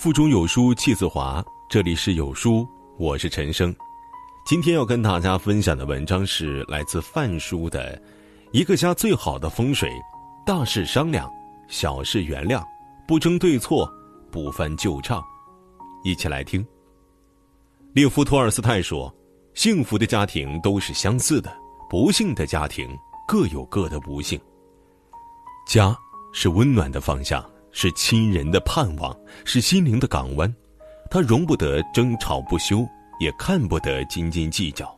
腹中有书气自华，这里是有书，我是陈生。今天要跟大家分享的文章是来自范叔的《一个家最好的风水，大事商量，小事原谅，不争对错，不翻旧账》。一起来听。列夫·托尔斯泰说：“幸福的家庭都是相似的，不幸的家庭各有各的不幸。”家是温暖的方向。是亲人的盼望，是心灵的港湾，它容不得争吵不休，也看不得斤斤计较。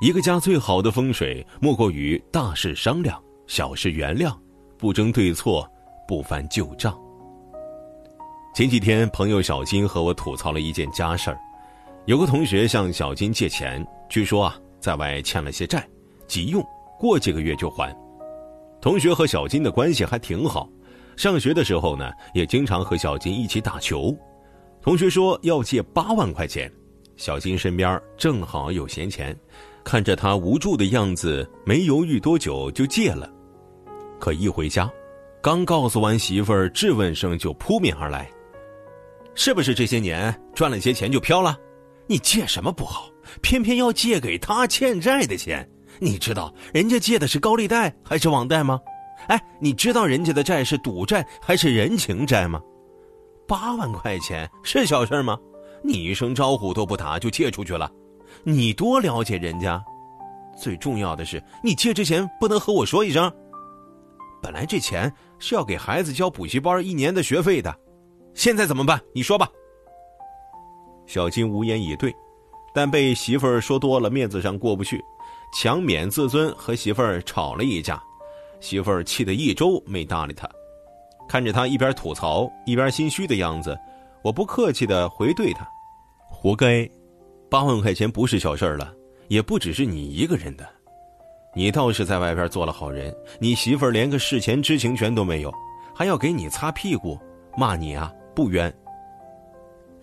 一个家最好的风水，莫过于大事商量，小事原谅，不争对错，不翻旧账。前几天，朋友小金和我吐槽了一件家事儿：有个同学向小金借钱，据说啊，在外欠了些债，急用，过几个月就还。同学和小金的关系还挺好。上学的时候呢，也经常和小金一起打球。同学说要借八万块钱，小金身边正好有闲钱，看着他无助的样子，没犹豫多久就借了。可一回家，刚告诉完媳妇儿，质问声就扑面而来：“是不是这些年赚了些钱就飘了？你借什么不好，偏偏要借给他欠债的钱？你知道人家借的是高利贷还是网贷吗？”哎，你知道人家的债是赌债还是人情债吗？八万块钱是小事吗？你一声招呼都不打就借出去了，你多了解人家。最重要的是，你借之前不能和我说一声。本来这钱是要给孩子交补习班一年的学费的，现在怎么办？你说吧。小金无言以对，但被媳妇儿说多了，面子上过不去，强免自尊，和媳妇儿吵了一架。媳妇儿气得一周没搭理他，看着他一边吐槽一边心虚的样子，我不客气的回怼他：“活该，八万块钱不是小事儿了，也不只是你一个人的。你倒是在外边做了好人，你媳妇儿连个事前知情权都没有，还要给你擦屁股，骂你啊不冤。”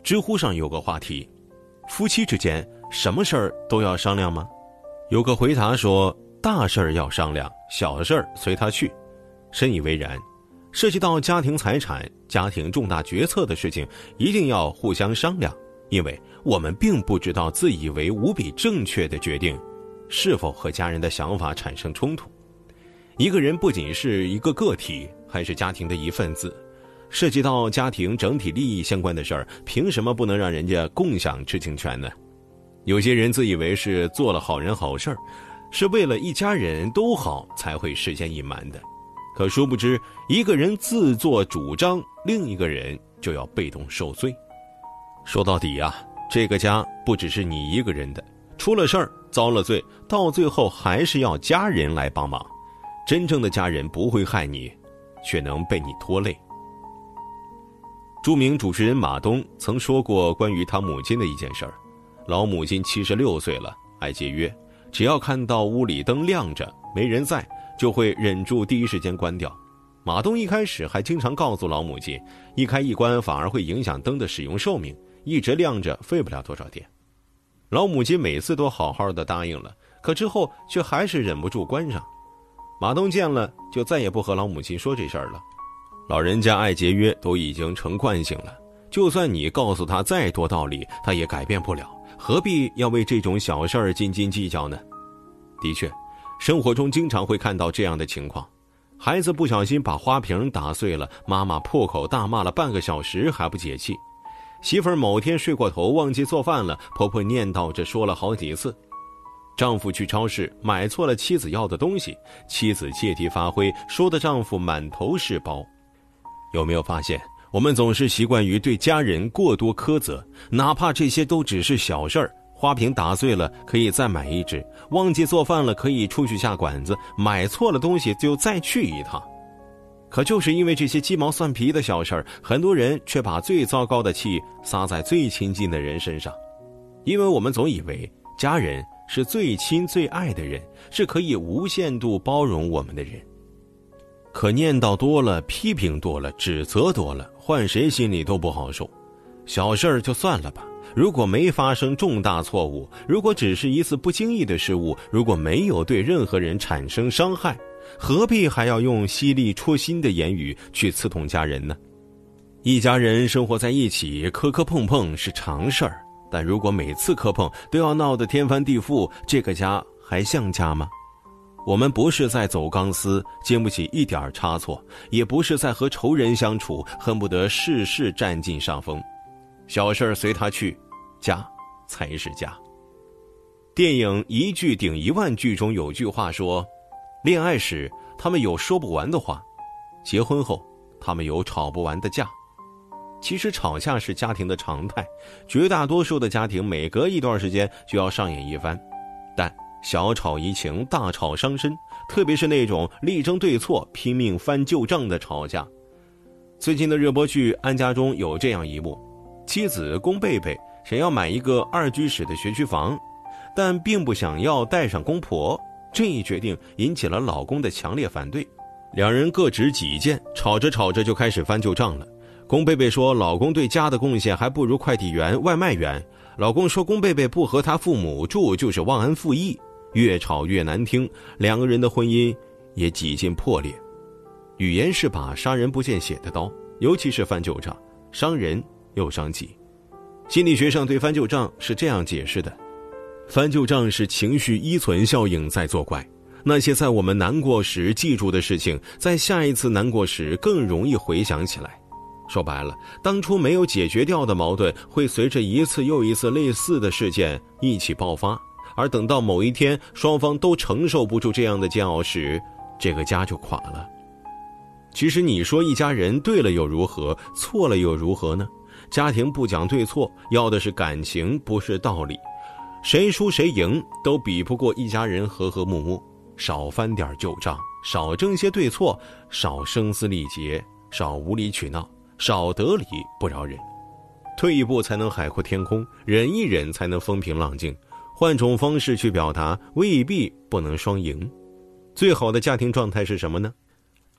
知乎上有个话题：夫妻之间什么事儿都要商量吗？有个回答说。大事儿要商量，小事儿随他去，深以为然。涉及到家庭财产、家庭重大决策的事情，一定要互相商量，因为我们并不知道自以为无比正确的决定，是否和家人的想法产生冲突。一个人不仅是一个个体，还是家庭的一份子。涉及到家庭整体利益相关的事儿，凭什么不能让人家共享知情权呢？有些人自以为是做了好人好事儿。是为了一家人都好才会事先隐瞒的，可殊不知，一个人自作主张，另一个人就要被动受罪。说到底啊，这个家不只是你一个人的，出了事儿遭了罪，到最后还是要家人来帮忙。真正的家人不会害你，却能被你拖累。著名主持人马东曾说过关于他母亲的一件事儿：老母亲七十六岁了，爱节约。只要看到屋里灯亮着，没人在，就会忍住第一时间关掉。马东一开始还经常告诉老母亲，一开一关反而会影响灯的使用寿命，一直亮着费不了多少电。老母亲每次都好好的答应了，可之后却还是忍不住关上。马东见了就再也不和老母亲说这事儿了。老人家爱节约都已经成惯性了，就算你告诉他再多道理，他也改变不了。何必要为这种小事儿斤斤计较呢？的确，生活中经常会看到这样的情况：孩子不小心把花瓶打碎了，妈妈破口大骂了半个小时还不解气；媳妇儿某天睡过头忘记做饭了，婆婆念叨着说了好几次；丈夫去超市买错了妻子要的东西，妻子借题发挥，说的丈夫满头是包。有没有发现？我们总是习惯于对家人过多苛责，哪怕这些都只是小事儿。花瓶打碎了可以再买一只，忘记做饭了可以出去下馆子，买错了东西就再去一趟。可就是因为这些鸡毛蒜皮的小事儿，很多人却把最糟糕的气撒在最亲近的人身上，因为我们总以为家人是最亲最爱的人，是可以无限度包容我们的人。可念叨多了，批评多了，指责多了，换谁心里都不好受。小事儿就算了吧，如果没发生重大错误，如果只是一次不经意的失误，如果没有对任何人产生伤害，何必还要用犀利戳心的言语去刺痛家人呢？一家人生活在一起，磕磕碰碰是常事儿。但如果每次磕碰都要闹得天翻地覆，这个家还像家吗？我们不是在走钢丝，经不起一点差错；也不是在和仇人相处，恨不得事事占尽上风。小事儿随他去，家才是家。电影《一句顶一万句》中有句话说：“恋爱时他们有说不完的话，结婚后他们有吵不完的架。”其实吵架是家庭的常态，绝大多数的家庭每隔一段时间就要上演一番，但小吵怡情，大吵伤身，特别是那种力争对错、拼命翻旧账的吵架。最近的热播剧《安家》中有这样一幕：妻子龚贝贝想要买一个二居室的学区房，但并不想要带上公婆，这一决定引起了老公的强烈反对，两人各执己见，吵着吵着就开始翻旧账了。龚贝贝说：“老公对家的贡献还不如快递员、外卖员。”老公说：“龚贝贝不和他父母住就是忘恩负义。”越吵越难听，两个人的婚姻也几近破裂。语言是把杀人不见血的刀，尤其是翻旧账，伤人又伤己。心理学上对翻旧账是这样解释的：翻旧账是情绪依存效应在作怪。那些在我们难过时记住的事情，在下一次难过时更容易回想起来。说白了，当初没有解决掉的矛盾，会随着一次又一次类似的事件一起爆发，而等到某一天双方都承受不住这样的煎熬时，这个家就垮了。其实你说一家人对了又如何，错了又如何呢？家庭不讲对错，要的是感情，不是道理。谁输谁赢都比不过一家人和和睦睦。少翻点旧账，少争些对错，少声嘶力竭，少无理取闹。少得理不饶人，退一步才能海阔天空，忍一忍才能风平浪静，换种方式去表达未必不能双赢。最好的家庭状态是什么呢？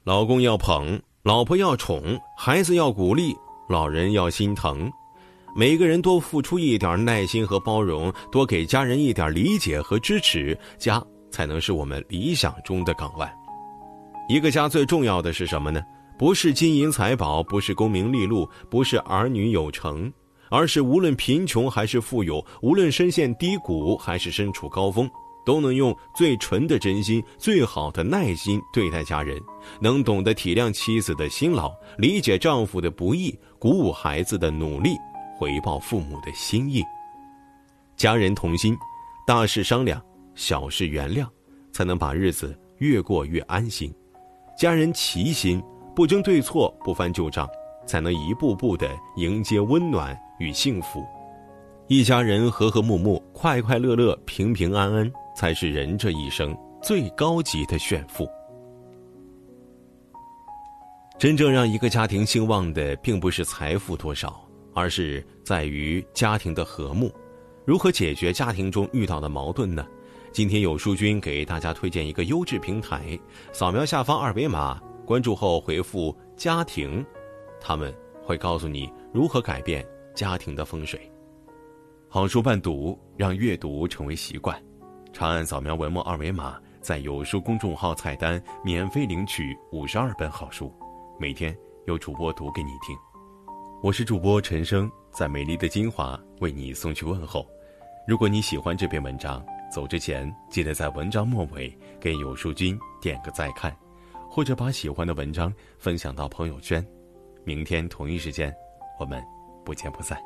老公要捧，老婆要宠，孩子要鼓励，老人要心疼，每个人多付出一点耐心和包容，多给家人一点理解和支持，家才能是我们理想中的港湾。一个家最重要的是什么呢？不是金银财宝，不是功名利禄，不是儿女有成，而是无论贫穷还是富有，无论深陷低谷还是身处高峰，都能用最纯的真心、最好的耐心对待家人，能懂得体谅妻子的辛劳，理解丈夫的不易，鼓舞孩子的努力，回报父母的心意。家人同心，大事商量，小事原谅，才能把日子越过越安心。家人齐心。不争对错，不翻旧账，才能一步步的迎接温暖与幸福。一家人和和睦睦，快快乐乐，平平安安，才是人这一生最高级的炫富。真正让一个家庭兴旺的，并不是财富多少，而是在于家庭的和睦。如何解决家庭中遇到的矛盾呢？今天有书君给大家推荐一个优质平台，扫描下方二维码。关注后回复“家庭”，他们会告诉你如何改变家庭的风水。好书伴读，让阅读成为习惯。长按扫描文末二维码，在有书公众号菜单免费领取五十二本好书，每天有主播读给你听。我是主播陈生，在美丽的金华为你送去问候。如果你喜欢这篇文章，走之前记得在文章末尾给有书君点个再看。或者把喜欢的文章分享到朋友圈，明天同一时间，我们不见不散。